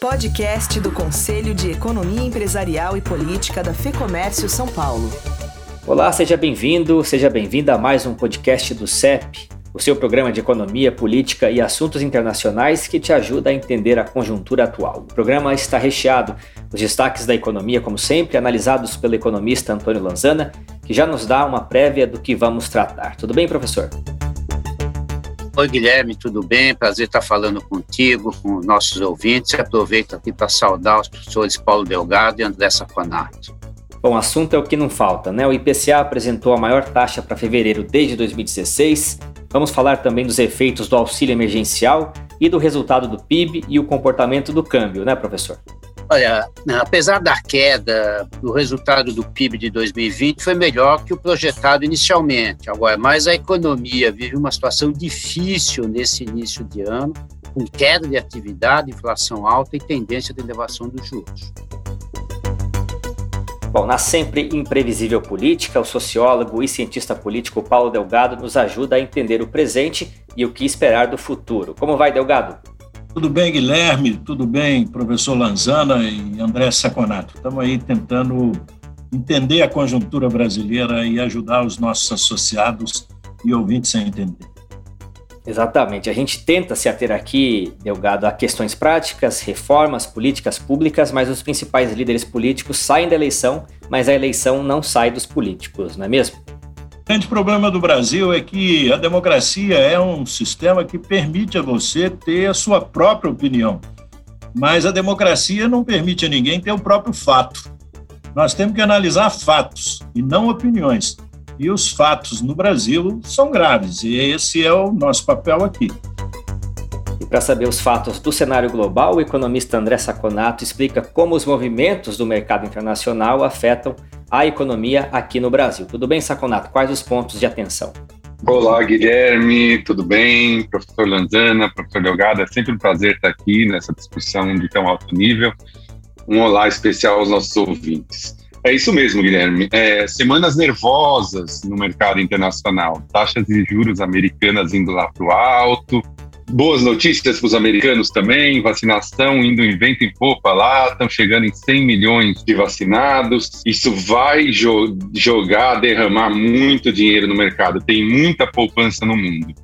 Podcast do Conselho de Economia Empresarial e Política da FEComércio São Paulo. Olá, seja bem-vindo, seja bem-vinda a mais um podcast do CEP, o seu programa de economia, política e assuntos internacionais que te ajuda a entender a conjuntura atual. O programa está recheado dos destaques da economia, como sempre, analisados pelo economista Antônio Lanzana, que já nos dá uma prévia do que vamos tratar. Tudo bem, professor? Oi, Guilherme, tudo bem? Prazer estar falando contigo, com os nossos ouvintes. Aproveito aqui para saudar os professores Paulo Delgado e André Saconato. Bom, assunto é o que não falta, né? O IPCA apresentou a maior taxa para fevereiro desde 2016. Vamos falar também dos efeitos do auxílio emergencial e do resultado do PIB e o comportamento do câmbio, né, professor? Olha, apesar da queda, o resultado do PIB de 2020 foi melhor que o projetado inicialmente. Agora, mas a economia vive uma situação difícil nesse início de ano, com queda de atividade, inflação alta e tendência de elevação dos juros. Bom, na sempre imprevisível política, o sociólogo e cientista político Paulo Delgado nos ajuda a entender o presente e o que esperar do futuro. Como vai, Delgado? Tudo bem, Guilherme? Tudo bem, professor Lanzana e André Saconato? Estamos aí tentando entender a conjuntura brasileira e ajudar os nossos associados e ouvintes a entender. Exatamente. A gente tenta se ater aqui, Delgado, a questões práticas, reformas, políticas públicas, mas os principais líderes políticos saem da eleição, mas a eleição não sai dos políticos, não é mesmo? O grande problema do Brasil é que a democracia é um sistema que permite a você ter a sua própria opinião, mas a democracia não permite a ninguém ter o próprio fato. Nós temos que analisar fatos e não opiniões. E os fatos no Brasil são graves, e esse é o nosso papel aqui. E para saber os fatos do cenário global, o economista André Saconato explica como os movimentos do mercado internacional afetam a economia aqui no Brasil. Tudo bem, Saconato? Quais os pontos de atenção? Olá, Guilherme, tudo bem? Professor Lanzana, professor Delgado, é sempre um prazer estar aqui nessa discussão de tão alto nível. Um olá especial aos nossos ouvintes. É isso mesmo, Guilherme. É, semanas nervosas no mercado internacional. Taxas de juros americanas indo lá para o alto, boas notícias para os americanos também, vacinação indo em vento em popa lá, estão chegando em 100 milhões de vacinados. Isso vai jo jogar, derramar muito dinheiro no mercado. Tem muita poupança no mundo.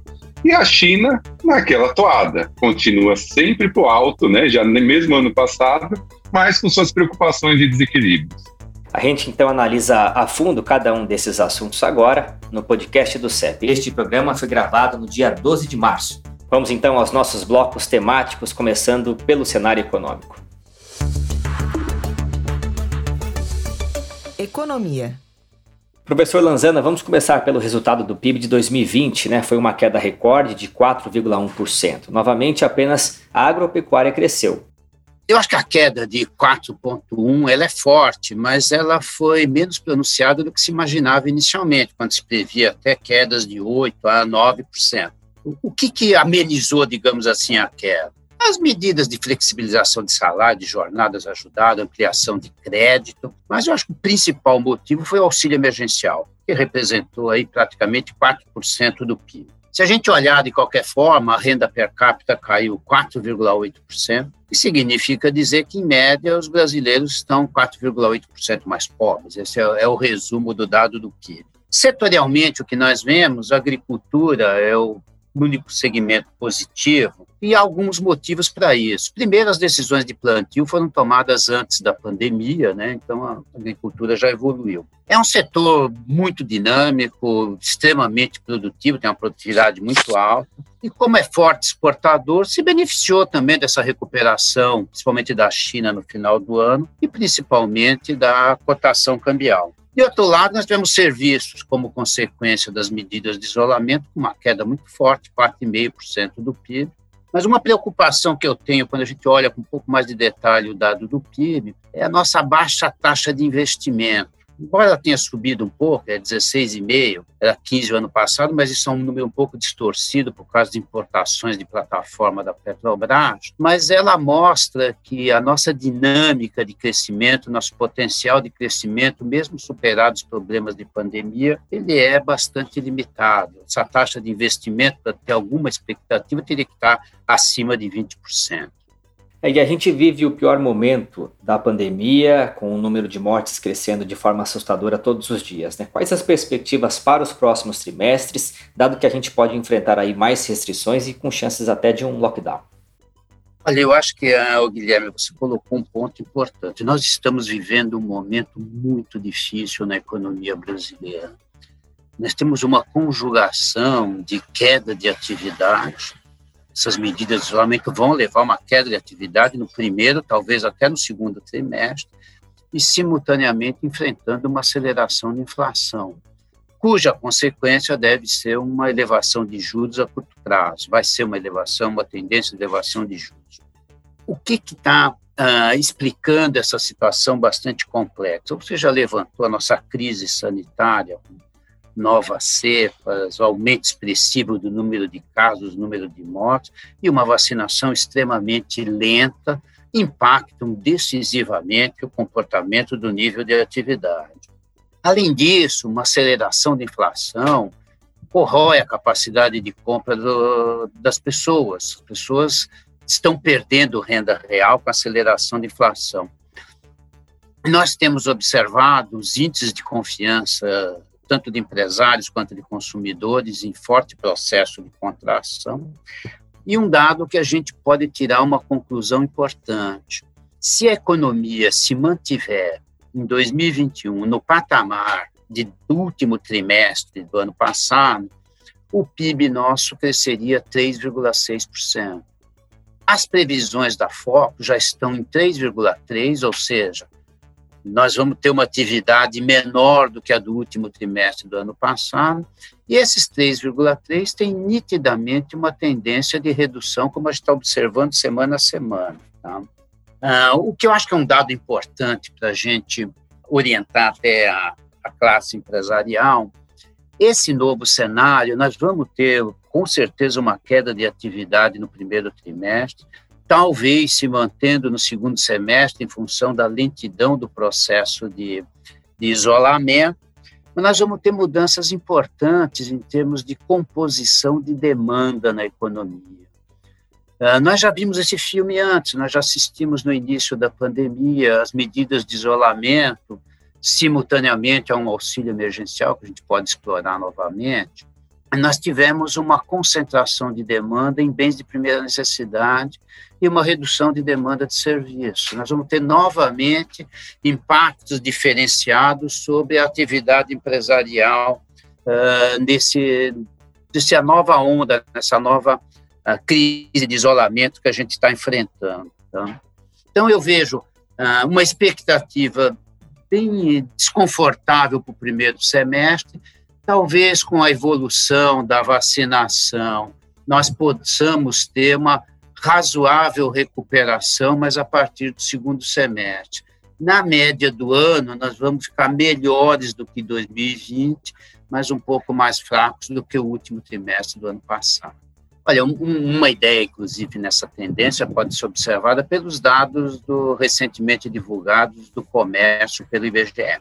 E a China, naquela toada, continua sempre para o alto, né? já mesmo ano passado, mas com suas preocupações de desequilíbrios. A gente então analisa a fundo cada um desses assuntos agora no podcast do CEP. Este programa foi gravado no dia 12 de março. Vamos então aos nossos blocos temáticos, começando pelo cenário econômico. Economia. Professor Lanzana, vamos começar pelo resultado do PIB de 2020, né? Foi uma queda recorde de 4,1%. Novamente, apenas a agropecuária cresceu. Eu acho que a queda de 4,1 ela é forte, mas ela foi menos pronunciada do que se imaginava inicialmente, quando se previa até quedas de 8 a 9%. O que, que amenizou, digamos assim, a queda? As medidas de flexibilização de salário, de jornadas ajudaram, ampliação de crédito, mas eu acho que o principal motivo foi o auxílio emergencial, que representou aí praticamente 4% do PIB. Se a gente olhar de qualquer forma, a renda per capita caiu 4,8%, que significa dizer que, em média, os brasileiros estão 4,8% mais pobres. Esse é, é o resumo do dado do PIB. Setorialmente, o que nós vemos, a agricultura é o único segmento positivo, e alguns motivos para isso. Primeiro, as decisões de plantio foram tomadas antes da pandemia, né? então a agricultura já evoluiu. É um setor muito dinâmico, extremamente produtivo, tem uma produtividade muito alta, e como é forte exportador, se beneficiou também dessa recuperação, principalmente da China no final do ano, e principalmente da cotação cambial. De outro lado, nós tivemos serviços como consequência das medidas de isolamento, com uma queda muito forte, 4,5% do PIB. Mas uma preocupação que eu tenho quando a gente olha com um pouco mais de detalhe o dado do PIB é a nossa baixa taxa de investimento embora ela tenha subido um pouco, é 16,5, era 15 o ano passado, mas isso é um número um pouco distorcido por causa de importações de plataforma da Petrobras, mas ela mostra que a nossa dinâmica de crescimento, nosso potencial de crescimento, mesmo superados os problemas de pandemia, ele é bastante limitado. Essa taxa de investimento, para ter alguma expectativa, teria que estar acima de 20%. É, e a gente vive o pior momento da pandemia, com o número de mortes crescendo de forma assustadora todos os dias. Né? Quais as perspectivas para os próximos trimestres, dado que a gente pode enfrentar aí mais restrições e com chances até de um lockdown? Olha, eu acho que, ah, Guilherme, você colocou um ponto importante. Nós estamos vivendo um momento muito difícil na economia brasileira. Nós temos uma conjugação de queda de atividade, essas medidas de isolamento vão levar a uma queda de atividade no primeiro, talvez até no segundo trimestre, e simultaneamente enfrentando uma aceleração de inflação, cuja consequência deve ser uma elevação de juros a curto prazo. Vai ser uma elevação, uma tendência de elevação de juros. O que está uh, explicando essa situação bastante complexa? Você já levantou a nossa crise sanitária, novas cepas, o aumento expressivo do número de casos, número de mortes, e uma vacinação extremamente lenta impactam decisivamente o comportamento do nível de atividade. Além disso, uma aceleração da inflação corrói a capacidade de compra do, das pessoas. As pessoas estão perdendo renda real com a aceleração da inflação. Nós temos observado os índices de confiança tanto de empresários quanto de consumidores, em forte processo de contração. E um dado que a gente pode tirar uma conclusão importante: se a economia se mantiver em 2021 no patamar de, do último trimestre do ano passado, o PIB nosso cresceria 3,6%. As previsões da FOCO já estão em 3,3%, ou seja, nós vamos ter uma atividade menor do que a do último trimestre do ano passado, e esses 3,3 têm nitidamente uma tendência de redução, como a gente está observando semana a semana. Tá? Ah, o que eu acho que é um dado importante para a gente orientar até a, a classe empresarial, esse novo cenário, nós vamos ter com certeza uma queda de atividade no primeiro trimestre, talvez se mantendo no segundo semestre em função da lentidão do processo de, de isolamento, mas nós vamos ter mudanças importantes em termos de composição de demanda na economia. Uh, nós já vimos esse filme antes, nós já assistimos no início da pandemia as medidas de isolamento, simultaneamente a um auxílio emergencial, que a gente pode explorar novamente. Nós tivemos uma concentração de demanda em bens de primeira necessidade e uma redução de demanda de serviço. Nós vamos ter novamente impactos diferenciados sobre a atividade empresarial uh, nesse, nessa nova onda, nessa nova uh, crise de isolamento que a gente está enfrentando. Tá? Então, eu vejo uh, uma expectativa bem desconfortável para o primeiro semestre, talvez com a evolução da vacinação, nós possamos ter uma razoável recuperação, mas a partir do segundo semestre. Na média do ano, nós vamos ficar melhores do que 2020, mas um pouco mais fracos do que o último trimestre do ano passado. Olha, um, uma ideia, inclusive, nessa tendência pode ser observada pelos dados do, recentemente divulgados do comércio pelo IBGE.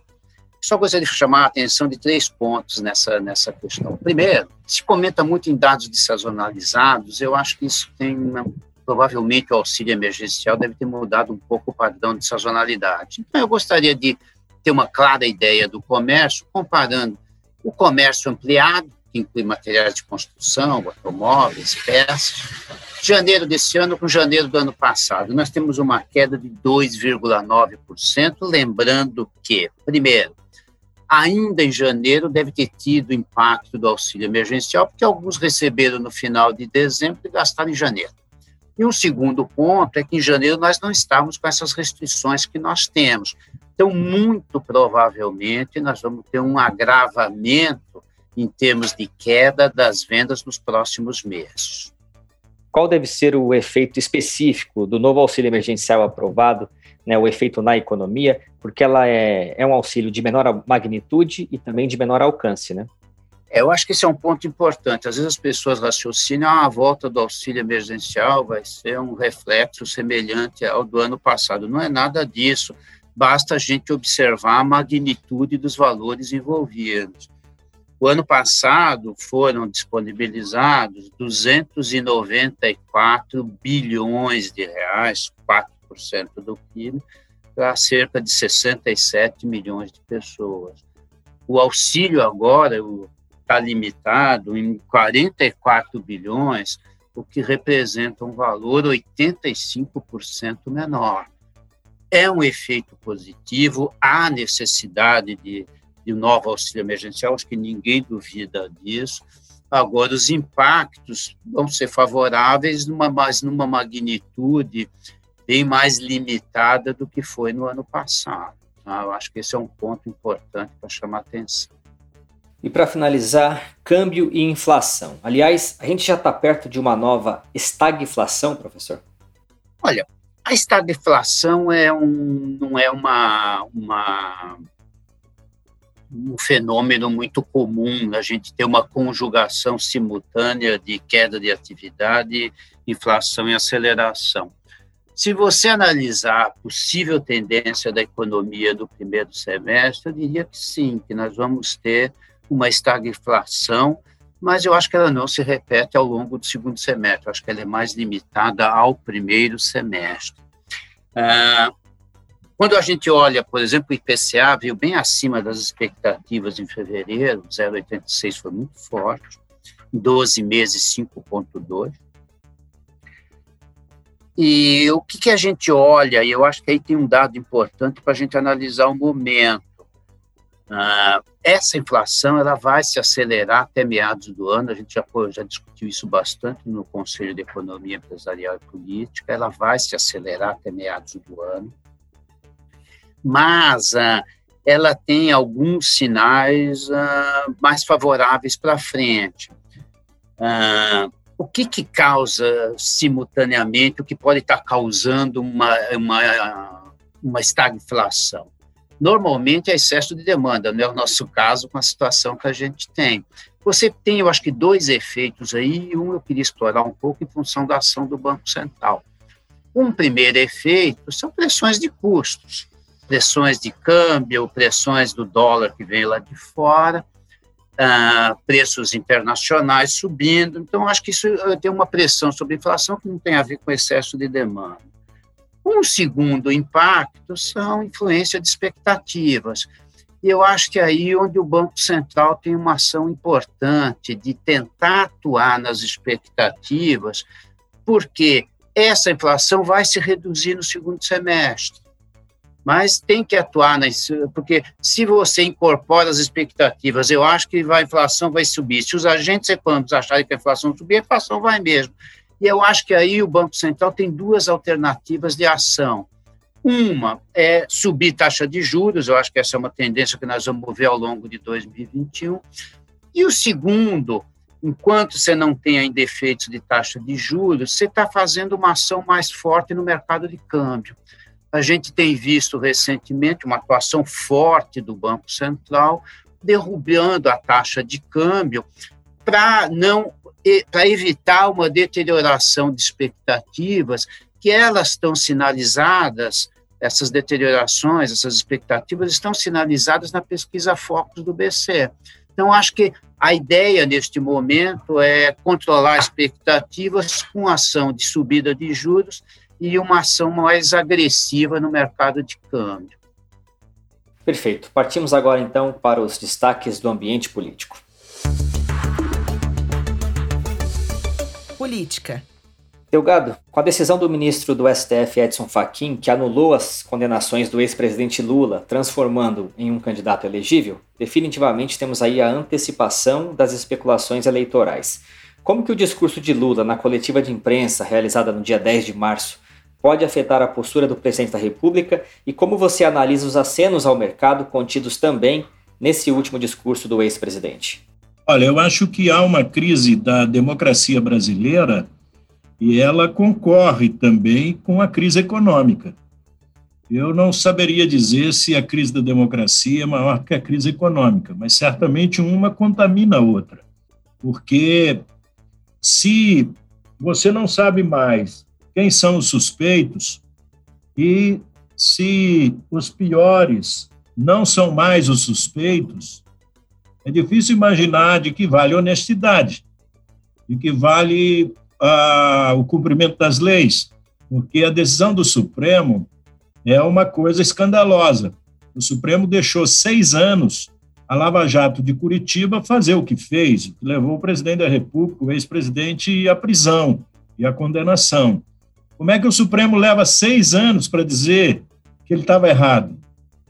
Só gostaria de chamar a atenção de três pontos nessa, nessa questão. Primeiro, se comenta muito em dados desazonalizados, eu acho que isso tem uma, provavelmente o auxílio emergencial deve ter mudado um pouco o padrão de sazonalidade. Então, eu gostaria de ter uma clara ideia do comércio, comparando o comércio ampliado, que inclui materiais de construção, automóveis, peças, janeiro desse ano com janeiro do ano passado. Nós temos uma queda de 2,9%, lembrando que, primeiro, ainda em janeiro deve ter tido impacto do auxílio emergencial, porque alguns receberam no final de dezembro e gastaram em janeiro. E um segundo ponto é que em janeiro nós não estávamos com essas restrições que nós temos. Então, muito provavelmente, nós vamos ter um agravamento em termos de queda das vendas nos próximos meses. Qual deve ser o efeito específico do novo auxílio emergencial aprovado, né, o efeito na economia, porque ela é, é um auxílio de menor magnitude e também de menor alcance, né? É, eu acho que esse é um ponto importante. Às vezes as pessoas raciocinam, ah, a volta do auxílio emergencial vai ser um reflexo semelhante ao do ano passado. Não é nada disso. Basta a gente observar a magnitude dos valores envolvidos. O ano passado foram disponibilizados 294 bilhões de reais, 4% do PIB, para cerca de 67 milhões de pessoas. O auxílio agora está limitado em 44 bilhões, o que representa um valor 85% menor. É um efeito positivo, há necessidade de, de novo auxílio emergencial, acho que ninguém duvida disso. Agora, os impactos vão ser favoráveis, numa, mas numa magnitude bem mais limitada do que foi no ano passado. Tá? Eu acho que esse é um ponto importante para chamar atenção. E para finalizar, câmbio e inflação. Aliás, a gente já está perto de uma nova estagflação, professor? Olha, a estagflação é um, não é uma, uma, um fenômeno muito comum, a gente ter uma conjugação simultânea de queda de atividade, inflação e aceleração. Se você analisar a possível tendência da economia do primeiro semestre, eu diria que sim, que nós vamos ter uma estagflação, mas eu acho que ela não se repete ao longo do segundo semestre, eu acho que ela é mais limitada ao primeiro semestre. Ah, quando a gente olha, por exemplo, o IPCA veio bem acima das expectativas em fevereiro, 0,86 foi muito forte, em 12 meses 5,2. E o que, que a gente olha, e eu acho que aí tem um dado importante para a gente analisar o momento. Ah, essa inflação ela vai se acelerar até meados do ano, a gente já, já discutiu isso bastante no Conselho de Economia Empresarial e Política, ela vai se acelerar até meados do ano, mas ah, ela tem alguns sinais ah, mais favoráveis para frente. Ah, o que, que causa simultaneamente, o que pode estar causando uma, uma, uma estagflação? Normalmente é excesso de demanda, não é o nosso caso com a situação que a gente tem. Você tem, eu acho que, dois efeitos aí, um eu queria explorar um pouco em função da ação do Banco Central. Um primeiro efeito são pressões de custos, pressões de câmbio, pressões do dólar que vem lá de fora, uh, preços internacionais subindo. Então, acho que isso eh, tem uma pressão sobre a inflação que não tem a ver com excesso de demanda. Um segundo impacto são influência de expectativas. E eu acho que é aí onde o Banco Central tem uma ação importante de tentar atuar nas expectativas, porque essa inflação vai se reduzir no segundo semestre. Mas tem que atuar, nisso, porque se você incorpora as expectativas, eu acho que a inflação vai subir. Se os agentes econômicos acharem que a inflação subir, a inflação vai mesmo. E eu acho que aí o Banco Central tem duas alternativas de ação. Uma é subir taxa de juros, eu acho que essa é uma tendência que nós vamos ver ao longo de 2021. E o segundo, enquanto você não tem ainda efeitos de taxa de juros, você está fazendo uma ação mais forte no mercado de câmbio. A gente tem visto recentemente uma atuação forte do Banco Central derrubando a taxa de câmbio para não para evitar uma deterioração de expectativas, que elas estão sinalizadas, essas deteriorações, essas expectativas estão sinalizadas na pesquisa Focus do BC. Então, acho que a ideia neste momento é controlar expectativas com ação de subida de juros e uma ação mais agressiva no mercado de câmbio. Perfeito. Partimos agora então para os destaques do ambiente político. política. Delgado, com a decisão do ministro do STF Edson Fachin, que anulou as condenações do ex-presidente Lula, transformando em um candidato elegível, definitivamente temos aí a antecipação das especulações eleitorais. Como que o discurso de Lula na coletiva de imprensa realizada no dia 10 de março pode afetar a postura do presidente da República e como você analisa os acenos ao mercado contidos também nesse último discurso do ex-presidente? Olha, eu acho que há uma crise da democracia brasileira e ela concorre também com a crise econômica. Eu não saberia dizer se a crise da democracia é maior que a crise econômica, mas certamente uma contamina a outra. Porque se você não sabe mais quem são os suspeitos e se os piores não são mais os suspeitos, É difícil imaginar de que vale honestidade, de que vale ah, o cumprimento das leis, porque a decisão do Supremo é uma coisa escandalosa. O Supremo deixou seis anos a Lava Jato de Curitiba fazer o que fez, que levou o presidente da República, o ex-presidente, à prisão e à condenação. Como é que o Supremo leva seis anos para dizer que ele estava errado?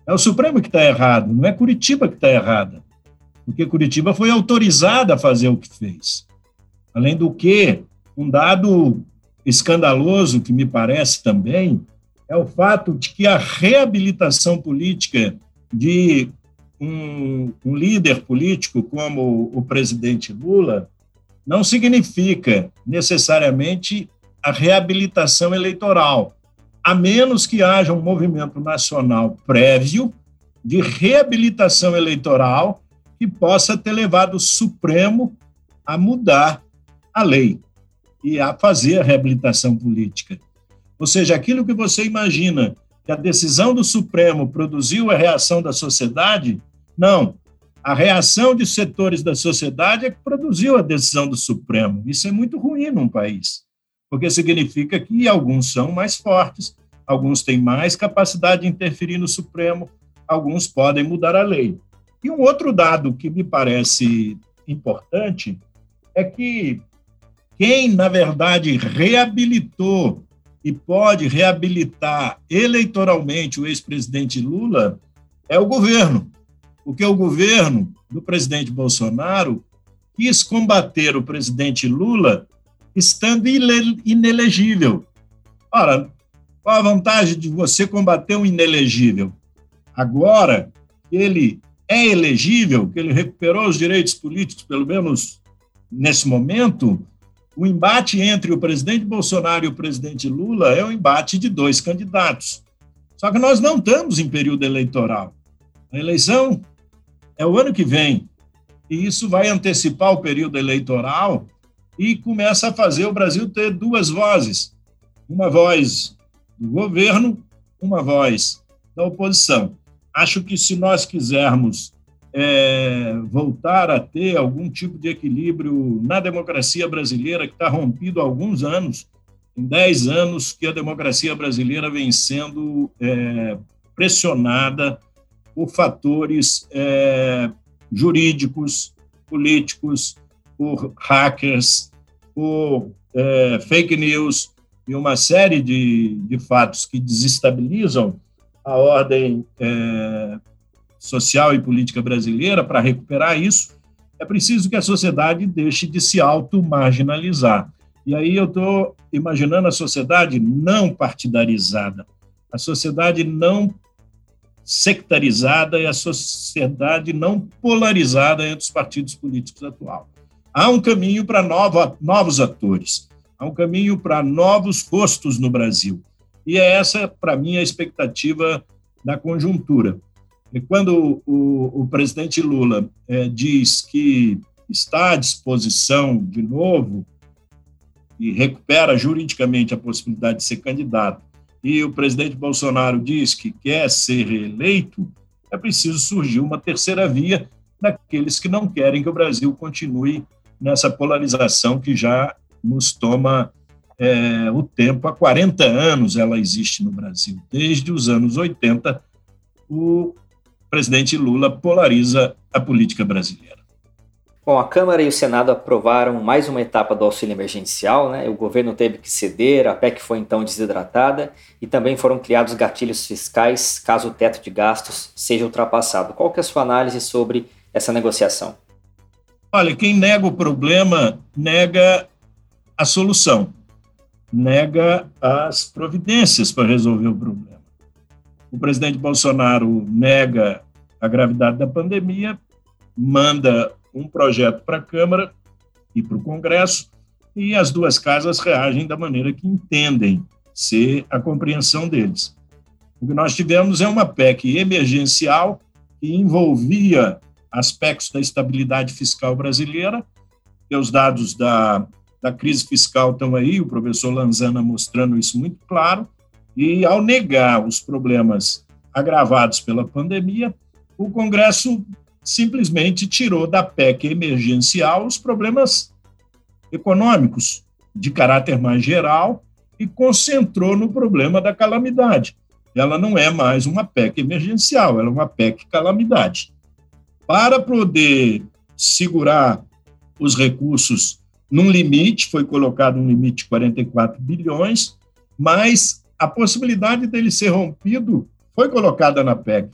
É o Supremo que está errado, não é Curitiba que está errada, porque Curitiba foi autorizada a fazer o que fez. Além do que, um dado escandaloso que me parece também é o fato de que a reabilitação política de um, um líder político como o presidente Lula não significa necessariamente a reabilitação eleitoral, a menos que haja um movimento nacional prévio de reabilitação eleitoral que possa ter levado o Supremo a mudar a lei e a fazer a reabilitação política. Ou seja, aquilo que você imagina que a decisão do Supremo produziu a reação da sociedade, não. A reação de setores da sociedade é que produziu a decisão do Supremo. Isso é muito ruim num país porque significa que alguns são mais fortes, alguns têm mais capacidade de interferir no Supremo, alguns podem mudar a lei. E um outro dado que me parece importante é que quem, na verdade, reabilitou e pode reabilitar eleitoralmente o ex-presidente Lula é o governo, porque o governo do presidente Bolsonaro quis combater o presidente Lula estando inelegível. Ora, qual a vantagem de você combater um inelegível? Agora ele é elegível, que ele recuperou os direitos políticos, pelo menos nesse momento, o embate entre o presidente Bolsonaro e o presidente Lula é um embate de dois candidatos. Só que nós não estamos em período eleitoral. A eleição é o ano que vem. E isso vai antecipar o período eleitoral e começa a fazer o Brasil ter duas vozes: uma voz do governo, uma voz da oposição. Acho que se nós quisermos é, voltar a ter algum tipo de equilíbrio na democracia brasileira, que está rompido há alguns anos, em 10 anos que a democracia brasileira vem sendo é, pressionada por fatores é, jurídicos, políticos, por hackers, por é, fake news e uma série de, de fatos que desestabilizam a ordem é, social e política brasileira, para recuperar isso, é preciso que a sociedade deixe de se auto-marginalizar. E aí eu estou imaginando a sociedade não partidarizada, a sociedade não sectarizada e a sociedade não polarizada entre os partidos políticos atuais. Há um caminho para novos atores, há um caminho para novos rostos no Brasil. E é essa, para mim, a expectativa da conjuntura. E quando o, o presidente Lula é, diz que está à disposição de novo e recupera juridicamente a possibilidade de ser candidato, e o presidente Bolsonaro diz que quer ser reeleito, é preciso surgir uma terceira via daqueles que não querem que o Brasil continue nessa polarização que já nos toma é, o tempo. Há 40 anos ela existe no Brasil. Desde os anos 80, o presidente Lula polariza a política brasileira. Bom, a Câmara e o Senado aprovaram mais uma etapa do auxílio emergencial, né? O governo teve que ceder, a PEC foi então desidratada e também foram criados gatilhos fiscais caso o teto de gastos seja ultrapassado. Qual que é a sua análise sobre essa negociação? Olha, quem nega o problema nega a solução, nega as providências para resolver o problema. O presidente Bolsonaro nega a gravidade da pandemia, manda um projeto para a Câmara e para o Congresso, e as duas casas reagem da maneira que entendem ser a compreensão deles. O que nós tivemos é uma PEC emergencial que envolvia aspectos da estabilidade fiscal brasileira, e os dados da, da crise fiscal estão aí, o professor Lanzana mostrando isso muito claro, e ao negar os problemas agravados pela pandemia, o Congresso simplesmente tirou da PEC emergencial os problemas econômicos de caráter mais geral e concentrou no problema da calamidade. Ela não é mais uma PEC emergencial, ela é uma PEC calamidade. Para poder segurar os recursos num limite, foi colocado um limite de 44 bilhões, mas a possibilidade dele ser rompido foi colocada na PEC.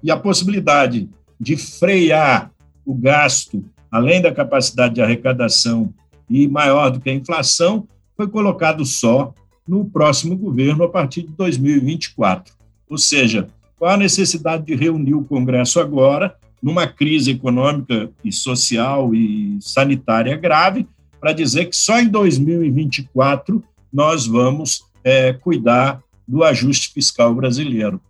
E a possibilidade de frear o gasto, além da capacidade de arrecadação e maior do que a inflação, foi colocado só no próximo governo a partir de 2024. Ou seja, qual a necessidade de reunir o Congresso agora, numa crise econômica e social e sanitária grave, para dizer que só em 2024 nós vamos é, cuidar do ajuste fiscal brasileiro.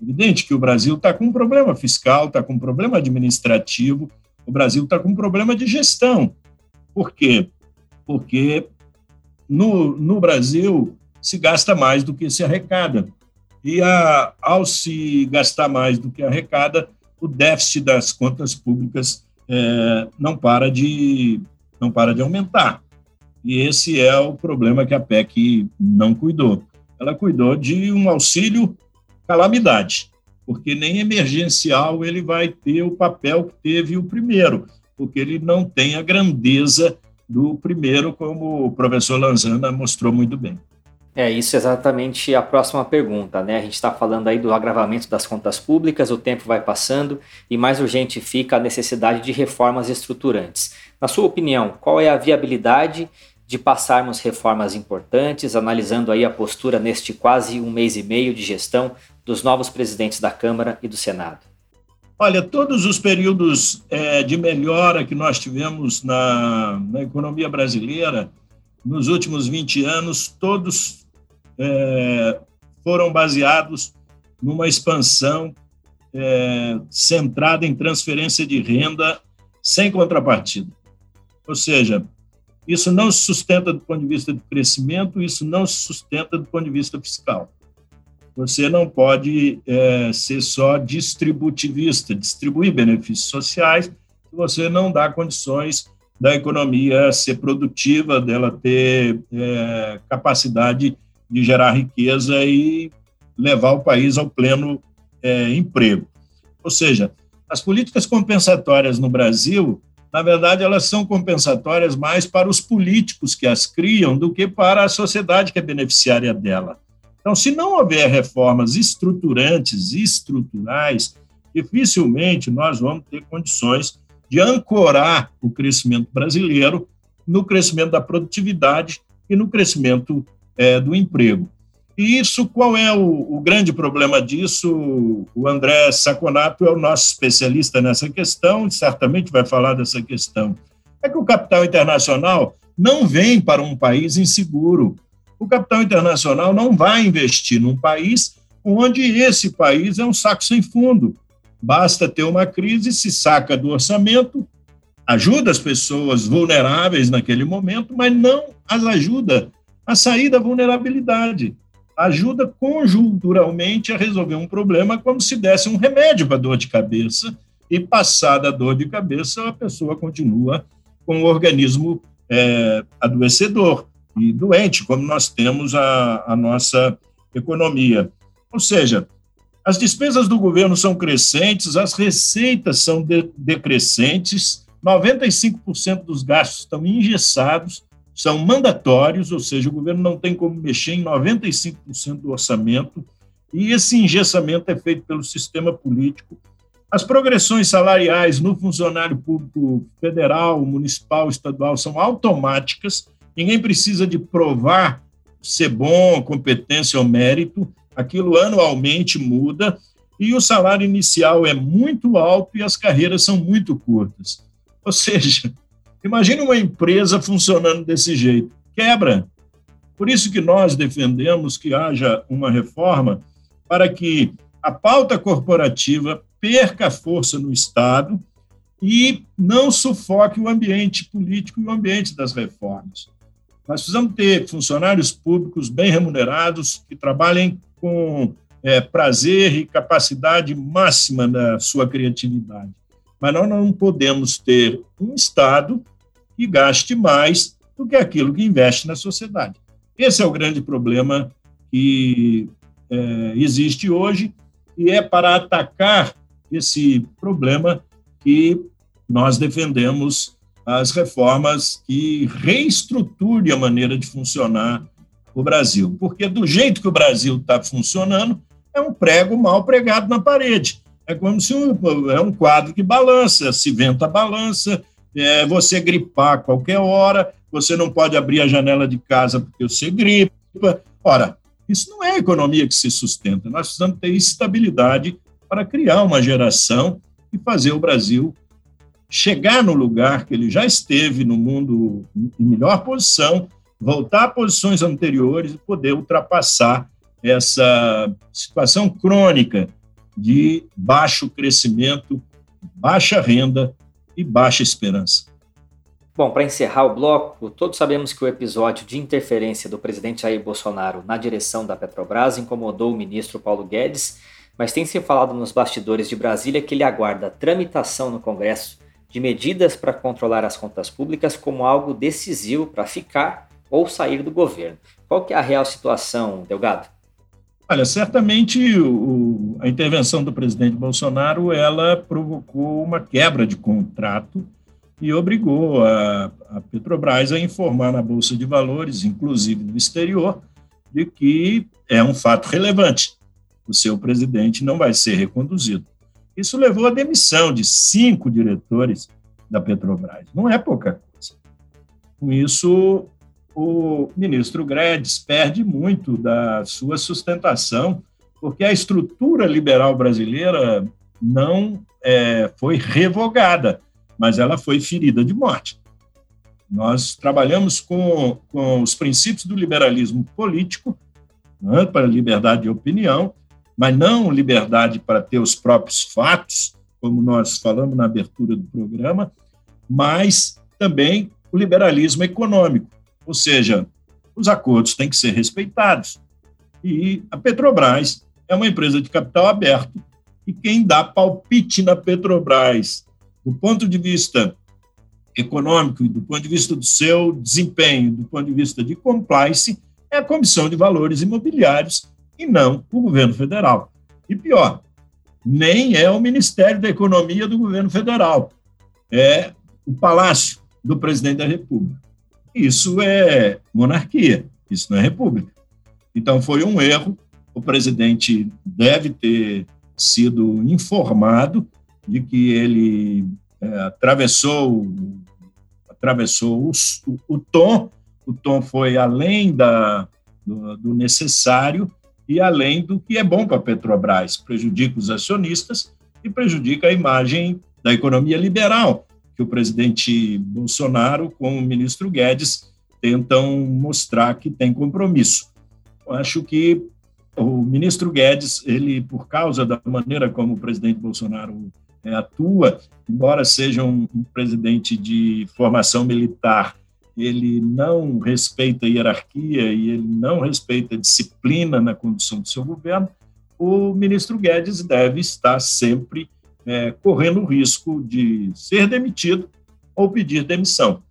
Evidente que o Brasil está com um problema fiscal, está com um problema administrativo, o Brasil está com um problema de gestão. Por quê? Porque no, no Brasil se gasta mais do que se arrecada. E a, ao se gastar mais do que arrecada, o déficit das contas públicas é, não, para de, não para de aumentar. E esse é o problema que a PEC não cuidou. Ela cuidou de um auxílio calamidade, porque nem emergencial ele vai ter o papel que teve o primeiro, porque ele não tem a grandeza do primeiro, como o professor Lanzana mostrou muito bem. É isso exatamente a próxima pergunta, né? A gente está falando aí do agravamento das contas públicas, o tempo vai passando e mais urgente fica a necessidade de reformas estruturantes. Na sua opinião, qual é a viabilidade de passarmos reformas importantes, analisando aí a postura neste quase um mês e meio de gestão dos novos presidentes da Câmara e do Senado? Olha, todos os períodos é, de melhora que nós tivemos na, na, economia brasileira nos últimos 20 anos, todos é, foram baseados numa expansão é, centrada em transferência de renda sem contrapartida. Ou seja, isso não se sustenta do ponto de vista do crescimento, isso não se sustenta do ponto de vista fiscal. Você não pode é, ser só distributivista, distribuir benefícios sociais, se você não dá condições da economia ser produtiva, dela ter é, capacidade de gerar riqueza e levar o país ao pleno é, emprego. Ou seja, as políticas compensatórias no Brasil na verdade, elas são compensatórias mais para os políticos que as criam do que para a sociedade que é beneficiária dela. Então, se não houver reformas estruturantes, estruturais, dificilmente nós vamos ter condições de ancorar o crescimento brasileiro no crescimento da produtividade e no crescimento é, do emprego. E isso, qual é o, o, grande problema disso? O André Saconato é o nosso especialista nessa questão e certamente vai falar dessa questão. É que o capital internacional não vem para um país inseguro. O capital internacional não vai investir num país onde esse país é um saco sem fundo. Basta ter uma crise, se saca do orçamento, ajuda as pessoas vulneráveis naquele momento, mas não as ajuda a sair da vulnerabilidade ajuda conjunturalmente a resolver um problema como se desse um remédio para dor de cabeça e passada a dor de cabeça a pessoa continua com o organismo é, adoecedor e doente, como nós temos a, a nossa economia. Ou seja, as despesas do governo são crescentes, as receitas são de, decrescentes, 95% dos gastos estão engessados, são mandatórios, ou seja, o governo não tem como mexer em 95% do orçamento, e esse engessamento é feito pelo sistema político. As progressões salariais no funcionário público federal, municipal, estadual são automáticas, ninguém precisa de provar ser bom, competência ou mérito, aquilo anualmente muda, e o salário inicial é muito alto e as carreiras são muito curtas. Ou seja, Imagine uma empresa funcionando desse jeito. Quebra. Por isso que nós defendemos que haja uma reforma para que a pauta corporativa perca força no Estado e não sufoque o ambiente político e o ambiente das reformas. Nós precisamos ter funcionários públicos bem remunerados, que trabalhem com é, prazer e capacidade máxima da sua criatividade. Mas nós não podemos ter um Estado que gaste mais do que aquilo que investe na sociedade. Esse é o grande problema que é, existe hoje e é para atacar esse problema que nós defendemos as reformas que reestruturem a maneira de funcionar o Brasil. Porque do jeito que o Brasil está funcionando, é um prego mal pregado na parede. É como se um, é um quadro que balança, se venta balança, é, você gripar a qualquer hora, você não pode abrir a janela de casa porque você gripa. Ora, isso não é economia que se sustenta. Nós precisamos ter estabilidade para criar uma geração e fazer o Brasil chegar no lugar que ele já esteve no mundo em melhor posição, voltar a posições anteriores e poder ultrapassar essa situação crônica de baixo crescimento, baixa renda e baixa esperança. Bom, para encerrar o bloco, todos sabemos que o episódio de interferência do presidente Jair Bolsonaro na direção da Petrobras incomodou o ministro Paulo Guedes, mas tem se falado nos bastidores de Brasília que ele aguarda tramitação no Congresso de medidas para controlar as contas públicas como algo decisivo para ficar ou sair do governo. Qual que é a real situação, Delgado? Olha, certamente o, a intervenção do presidente Bolsonaro ela provocou uma quebra de contrato e obrigou a, a Petrobras a informar na Bolsa de Valores, inclusive no exterior, de que é um fato relevante. O seu presidente não vai ser reconduzido. Isso levou à demissão de cinco diretores da Petrobras. Não é pouca coisa. Com isso, o ministro Guedes perde muito da sua sustentação, porque a estrutura liberal brasileira não é, foi revogada, mas ela foi ferida de morte. Nós trabalhamos com, com os princípios do liberalismo político, né, para liberdade de opinião, mas não liberdade para ter os próprios fatos, como nós falamos na abertura do programa, mas também o liberalismo econômico, ou seja, os acordos têm que ser respeitados. E a Petrobras é uma empresa de capital aberto e quem dá palpite na Petrobras, do ponto de vista econômico e do ponto de vista do seu desempenho, do ponto de vista de compliance, é a Comissão de Valores Imobiliários, e não o governo federal. E pior, nem é o Ministério da Economia do governo federal, é o Palácio do Presidente da República. Isso é monarquia, isso não é república. Então foi um erro, o presidente deve ter sido informado de que ele é, atravessou atravessou o, o, tom, o tom foi além da, do, do necessário e além do que é bom para a Petrobras, prejudica os acionistas e prejudica a imagem da economia liberal, que o presidente Bolsonaro com o ministro Guedes tentam mostrar que tem compromisso. Eu acho que o ministro Guedes, ele por causa da maneira como o presidente Bolsonaro é, atua, embora seja um, um presidente de formação militar ele não respeita a hierarquia e ele não respeita a disciplina na condução do seu governo, o ministro Guedes deve estar sempre é, correndo o risco de ser demitido ou pedir demissão.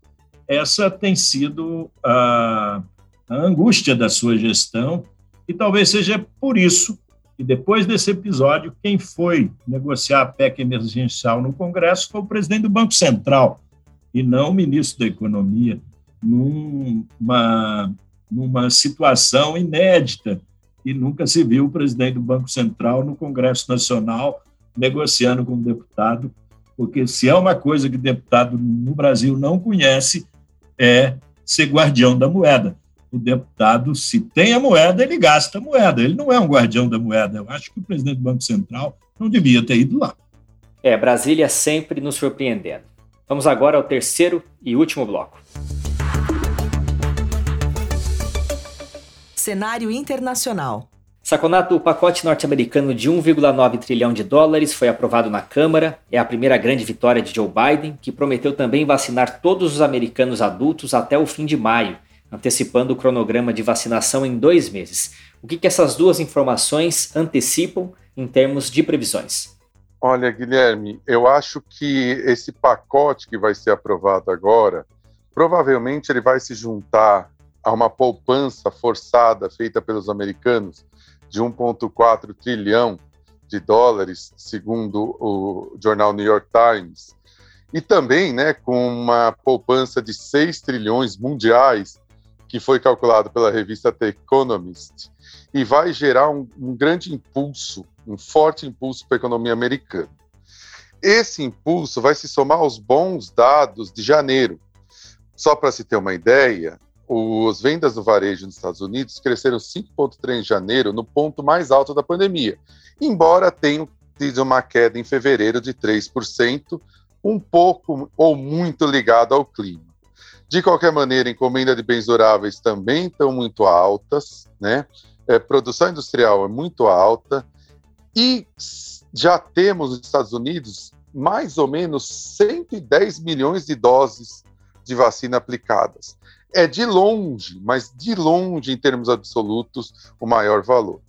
Essa tem sido a, a angústia da sua gestão e talvez seja por isso que depois desse episódio, quem foi negociar a PEC emergencial no Congresso foi o presidente do Banco Central e não o ministro da Economia numa, numa situação inédita e nunca se viu o presidente do Banco Central no Congresso Nacional negociando com o deputado, porque se é uma coisa que o deputado no Brasil não conhece, é ser guardião da moeda. O deputado, se tem a moeda, ele gasta a moeda. Ele não é um guardião da moeda. Eu acho que o presidente do Banco Central não devia ter ido lá. É, Brasília sempre nos surpreendendo. Vamos agora ao terceiro e último bloco. Cenário internacional. Saconato, o pacote norte-americano de 1,9 trilhão de dólares foi aprovado na Câmara. É a primeira grande vitória de Joe Biden, que prometeu também vacinar todos os americanos adultos até o fim de maio, antecipando o cronograma de vacinação em dois meses. O que, que essas duas informações antecipam em termos de previsões? Olha, Guilherme, eu acho que esse pacote que vai ser aprovado agora, provavelmente ele vai se juntar a uma poupança forçada feita pelos americanos de 1,4 trilhão de dólares, segundo o jornal New York Times, e também né, com uma poupança de 6 trilhões mundiais, que foi calculado pela revista The Economist, e vai gerar um, um grande impulso, um forte impulso para a economia americana. Esse impulso vai se somar aos bons dados de janeiro. Só para se ter uma ideia, as vendas do varejo nos Estados Unidos cresceram 5,3% em janeiro, no ponto mais alto da pandemia, embora tenham tido uma queda em fevereiro de 3%, um pouco ou muito ligado ao clima. De qualquer maneira, encomenda de bens duráveis também estão muito altas, né? É, produção industrial é muito alta e já temos nos Estados Unidos mais ou menos 110 milhões de doses de vacina aplicadas. É de longe, mas de longe em termos absolutos, o maior valor.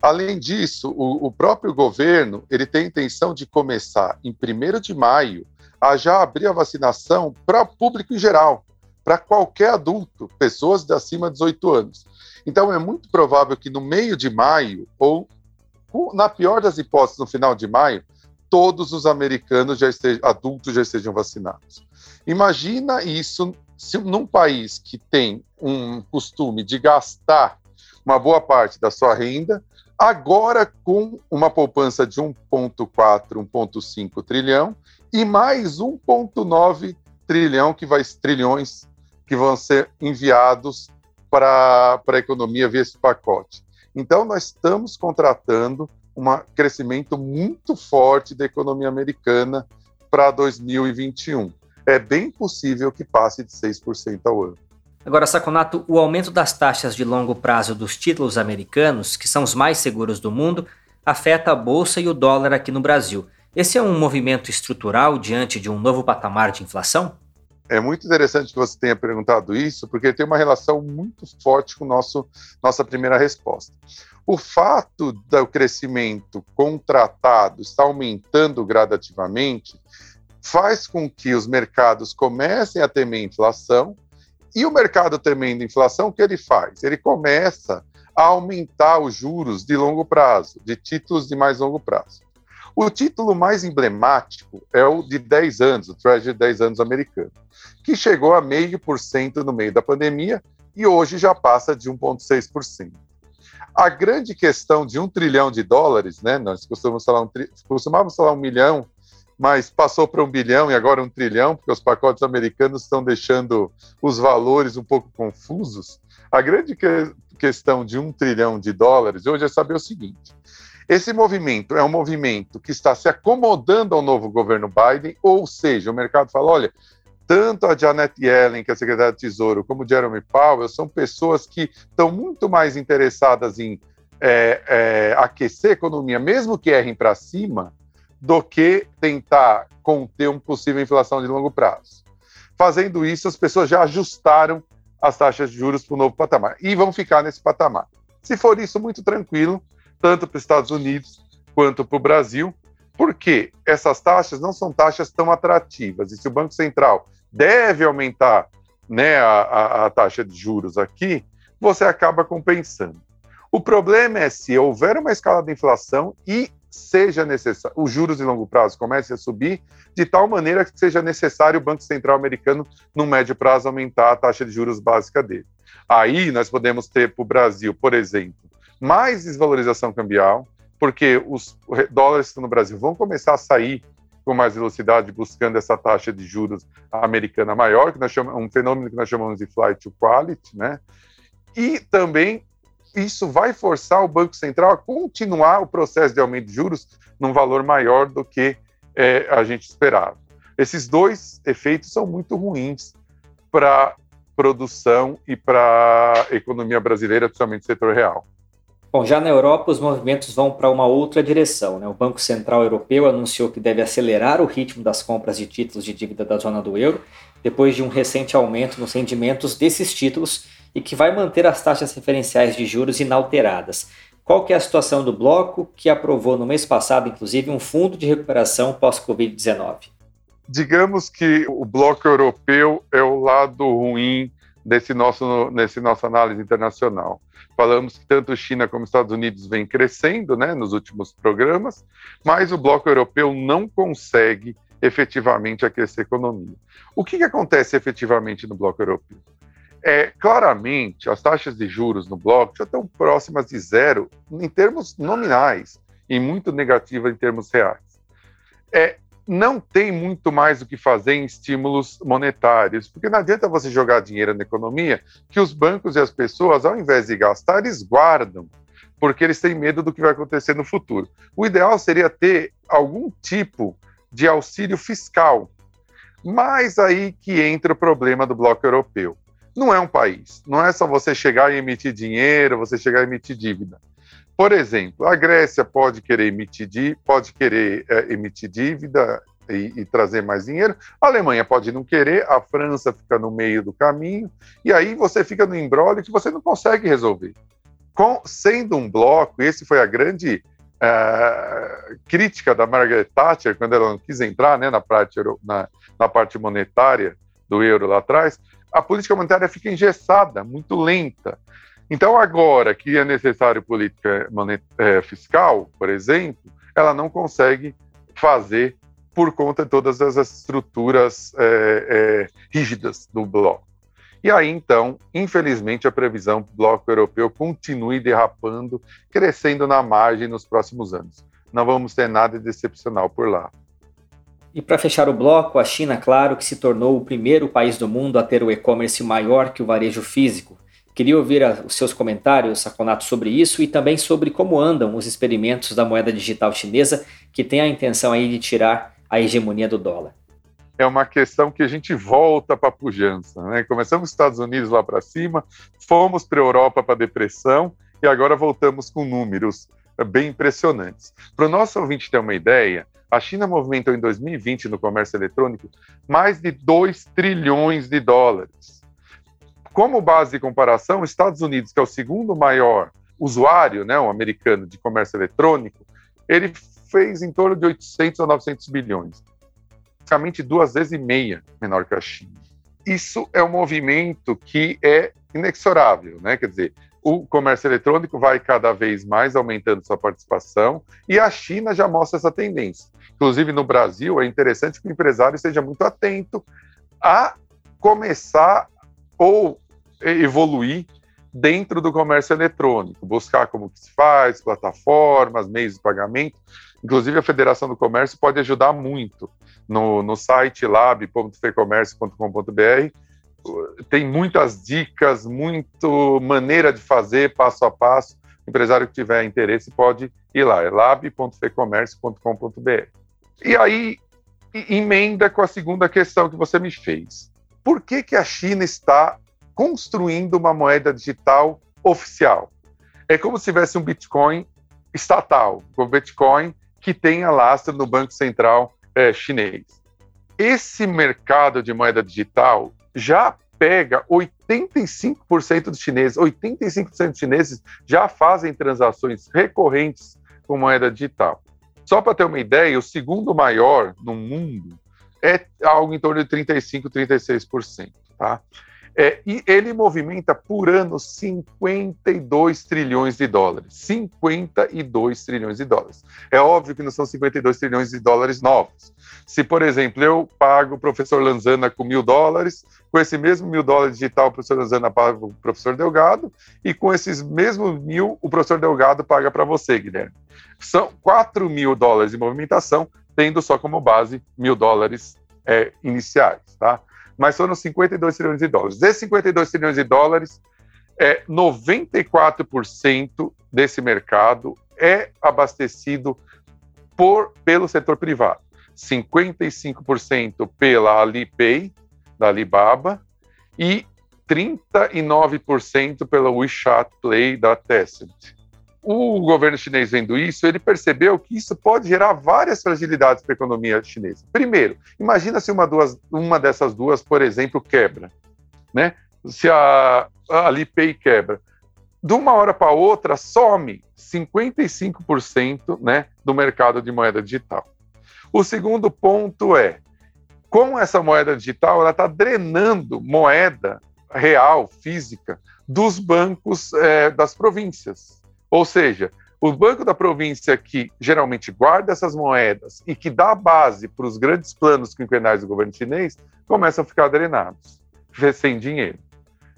Além disso, o, o próprio governo ele tem intenção de começar em 1 de maio a já abrir a vacinação para o público em geral, para qualquer adulto, pessoas de acima de 18 anos. Então é muito provável que no meio de maio, ou na pior das hipóteses, no final de maio, todos os americanos já estejam, adultos já estejam vacinados. Imagina isso se num país que tem um costume de gastar uma boa parte da sua renda, agora com uma poupança de 1,4, 1,5 trilhão e mais 1,9 trilhão que vai trilhões que vão ser enviados para a economia via esse pacote. Então, nós estamos contratando um crescimento muito forte da economia americana para 2021. É bem possível que passe de 6% ao ano. Agora, Saconato, o aumento das taxas de longo prazo dos títulos americanos, que são os mais seguros do mundo, afeta a bolsa e o dólar aqui no Brasil. Esse é um movimento estrutural diante de um novo patamar de inflação? É muito interessante que você tenha perguntado isso, porque tem uma relação muito forte com nosso, nossa primeira resposta. O fato do crescimento contratado estar aumentando gradativamente faz com que os mercados comecem a temer inflação, e o mercado temendo inflação, o que ele faz? Ele começa a aumentar os juros de longo prazo, de títulos de mais longo prazo. O título mais emblemático é o de 10 anos, o Treasury 10 anos americano, que chegou a meio por cento no meio da pandemia e hoje já passa de 1,6%. A grande questão de um trilhão de dólares, né? Nós costumamos falar um, costumávamos falar um milhão, mas passou para um bilhão e agora um trilhão, porque os pacotes americanos estão deixando os valores um pouco confusos. A grande que, questão de um trilhão de dólares hoje é saber o seguinte: esse movimento é um movimento que está se acomodando ao novo governo Biden, ou seja, o mercado fala: olha, tanto a Janet Yellen, que é a secretária de Tesouro, como o Jeremy Powell são pessoas que estão muito mais interessadas em é, é, aquecer a economia, mesmo que errem para cima, do que tentar conter uma possível inflação de longo prazo. Fazendo isso, as pessoas já ajustaram as taxas de juros para o novo patamar e vão ficar nesse patamar. Se for isso, muito tranquilo, tanto para os Estados Unidos quanto para o Brasil, porque essas taxas não são taxas tão atrativas. E se o Banco Central deve aumentar né, a, a, a taxa de juros aqui, você acaba compensando. O problema é se houver uma escala de inflação e seja necessário, os juros de longo prazo comecem a subir, de tal maneira que seja necessário o Banco Central americano, no médio prazo, aumentar a taxa de juros básica dele. Aí nós podemos ter para o Brasil, por exemplo, mais desvalorização cambial, porque os dólares no Brasil vão começar a sair com mais velocidade, buscando essa taxa de juros americana maior, que nós chamamos, um fenômeno que nós chamamos de flight to quality, né? E também isso vai forçar o Banco Central a continuar o processo de aumento de juros num valor maior do que é, a gente esperava. Esses dois efeitos são muito ruins para produção e para a economia brasileira, principalmente o setor real. Bom, já na Europa, os movimentos vão para uma outra direção. Né? O Banco Central Europeu anunciou que deve acelerar o ritmo das compras de títulos de dívida da zona do euro, depois de um recente aumento nos rendimentos desses títulos e que vai manter as taxas referenciais de juros inalteradas. qual que é a situação do bloco que aprovou no mês passado, inclusive, um fundo de recuperação pós-Covid-19? Digamos que o bloco europeu é o lado ruim desse nosso, nesse nossa análise internacional. Falamos que tanto China como Estados Unidos vêm crescendo né, nos últimos programas, mas o bloco europeu não consegue efetivamente aquecer a economia. O que, que acontece efetivamente no bloco europeu? É, claramente, as taxas de juros no bloco já estão próximas de zero em termos nominais e muito negativas em termos reais. É, não tem muito mais o que fazer em estímulos monetários, porque não adianta você jogar dinheiro na economia que os bancos e as pessoas, ao invés de gastar, eles guardam, porque eles têm medo do que vai acontecer no futuro. O ideal seria ter algum tipo de auxílio fiscal, mas aí que entra o problema do bloco europeu não é um país. Não é só você chegar e emitir dinheiro, você chegar e emitir dívida. Por exemplo, a Grécia pode querer emitir, pode querer é, emitir dívida e, e, trazer mais dinheiro, a Alemanha pode não querer, a França fica no meio do caminho, e aí você fica no embrólio que você não consegue resolver. Com, sendo um bloco, esse foi a grande uh, crítica da Margaret Thatcher, quando ela não quis entrar né, na, parte, na, na parte monetária do euro lá atrás, a política monetária fica engessada, muito lenta. Então, agora que é necessário política é, fiscal, por exemplo, ela não consegue fazer por conta de todas as estruturas é, é, rígidas do bloco. E aí, então, infelizmente, a previsão do bloco europeu continue derrapando, crescendo na margem nos próximos anos. Não vamos ter nada de excepcional por lá. E para fechar o bloco, a China, claro, que se tornou o primeiro país do mundo a ter o e-commerce maior que o varejo físico. Queria ouvir a, os seus comentários, Saconato, sobre isso e também sobre como andam os experimentos da moeda digital chinesa, que tem a intenção aí de tirar a hegemonia do dólar. É uma questão que a gente volta para a pujança. Né? Começamos nos Estados Unidos lá para cima, fomos para a Europa para a depressão e agora voltamos com números bem impressionantes. Para o nosso ouvinte ter uma ideia, a China movimentou em 2020 no comércio eletrônico mais de 2 trilhões de dólares. Como base de comparação, os Estados Unidos, que é o segundo maior usuário, né, um americano de comércio eletrônico, ele fez em torno de 800 a 900 bilhões, praticamente duas vezes e meia menor que a China. Isso é um movimento que é inexorável, né? Quer dizer, o comércio eletrônico vai cada vez mais aumentando sua participação e a China já mostra essa tendência. Inclusive no Brasil, é interessante que o empresário esteja muito atento a começar ou evoluir dentro do comércio eletrônico, buscar como que se faz, plataformas, meios de pagamento. Inclusive, a Federação do Comércio pode ajudar muito. No, no site lab.fecomércio.com.br tem muitas dicas, muito maneira de fazer, passo a passo. O empresário que tiver interesse pode ir lá, é lab.fecomércio.com.br. E aí, emenda com a segunda questão que você me fez. Por que, que a China está construindo uma moeda digital oficial? É como se tivesse um Bitcoin estatal, o Bitcoin que tenha lastro no Banco Central é, chinês. Esse mercado de moeda digital já pega 85% dos chineses, 85% dos chineses já fazem transações recorrentes com moeda digital. Só para ter uma ideia, o segundo maior no mundo é algo em torno de 35, 36%, tá? É, e ele movimenta por ano 52 trilhões de dólares. 52 trilhões de dólares. É óbvio que não são 52 trilhões de dólares novos. Se, por exemplo, eu pago o professor Lanzana com mil dólares, com esse mesmo mil dólares digital, o professor Lanzana paga o professor Delgado, e com esses mesmos mil, o professor Delgado paga para você, Guilherme. São 4 mil dólares de movimentação, tendo só como base mil dólares é, iniciais, tá? Mas foram 52 trilhões de dólares. Desses 52 trilhões de dólares, é, 94% desse mercado é abastecido por, pelo setor privado. 55% pela Alipay, da Alibaba, e 39% pela WeChat Play, da Tencent o governo chinês vendo isso, ele percebeu que isso pode gerar várias fragilidades para a economia chinesa. Primeiro, imagina se uma, duas, uma dessas duas, por exemplo, quebra, né? Se a, a Alipay quebra, de uma hora para outra, some 55% né, do mercado de moeda digital. O segundo ponto é, com essa moeda digital, ela está drenando moeda real, física, dos bancos é, das províncias. Ou seja, o banco da província que geralmente guarda essas moedas e que dá base para os grandes planos quinquenais do governo chinês começam a ficar drenados, sem dinheiro.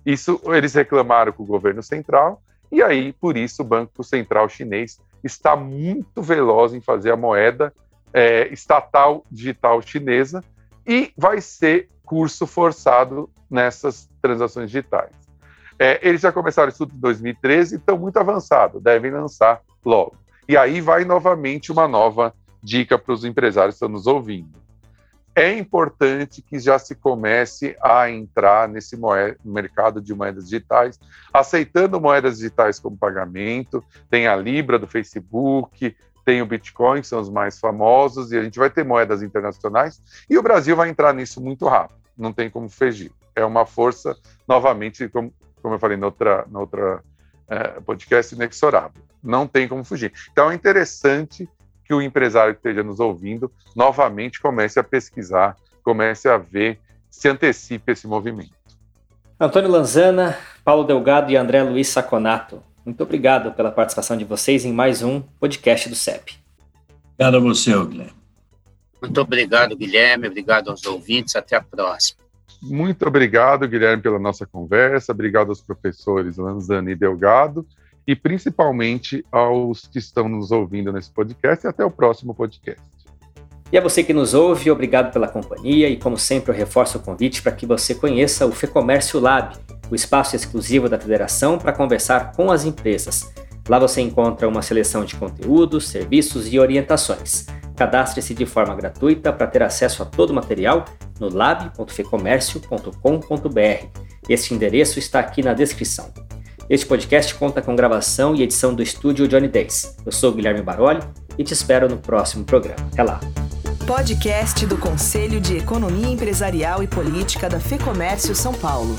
Isso eles reclamaram com o governo central e aí por isso o Banco Central Chinês está muito veloz em fazer a moeda é, estatal digital chinesa e vai ser curso forçado nessas transações digitais. É, eles já começaram isso em 2013 e estão muito avançados, devem lançar logo. E aí vai novamente uma nova dica para os empresários que estão nos ouvindo. É importante que já se comece a entrar nesse mercado de moedas digitais, aceitando moedas digitais como pagamento. Tem a Libra do Facebook, tem o Bitcoin, que são os mais famosos, e a gente vai ter moedas internacionais, e o Brasil vai entrar nisso muito rápido, não tem como fugir. É uma força, novamente, como, como eu falei na outra, na outra é, podcast, inexorável. Não tem como fugir. Então é interessante que o empresário que esteja nos ouvindo novamente comece a pesquisar, comece a ver, se antecipe esse movimento. Antônio Lanzana, Paulo Delgado e André Luiz Saconato, muito obrigado pela participação de vocês em mais um podcast do CEP. Obrigado a você, Guilherme. Muito obrigado, Guilherme. Obrigado aos ouvintes. Até a próxima. Muito obrigado, Guilherme, pela nossa conversa. Obrigado aos professores Lanzani e Delgado e principalmente aos que estão nos ouvindo nesse podcast e até o próximo podcast. E a você que nos ouve, obrigado pela companhia e, como sempre, eu reforço o convite para que você conheça o FEComércio Lab, o espaço exclusivo da Federação para conversar com as empresas. Lá você encontra uma seleção de conteúdos, serviços e orientações. Cadastre-se de forma gratuita para ter acesso a todo o material no lab.fecomércio.com.br. Este endereço está aqui na descrição. Este podcast conta com gravação e edição do estúdio Johnny Days. Eu sou Guilherme Baroli e te espero no próximo programa. Até lá! Podcast do Conselho de Economia Empresarial e Política da FEComércio São Paulo.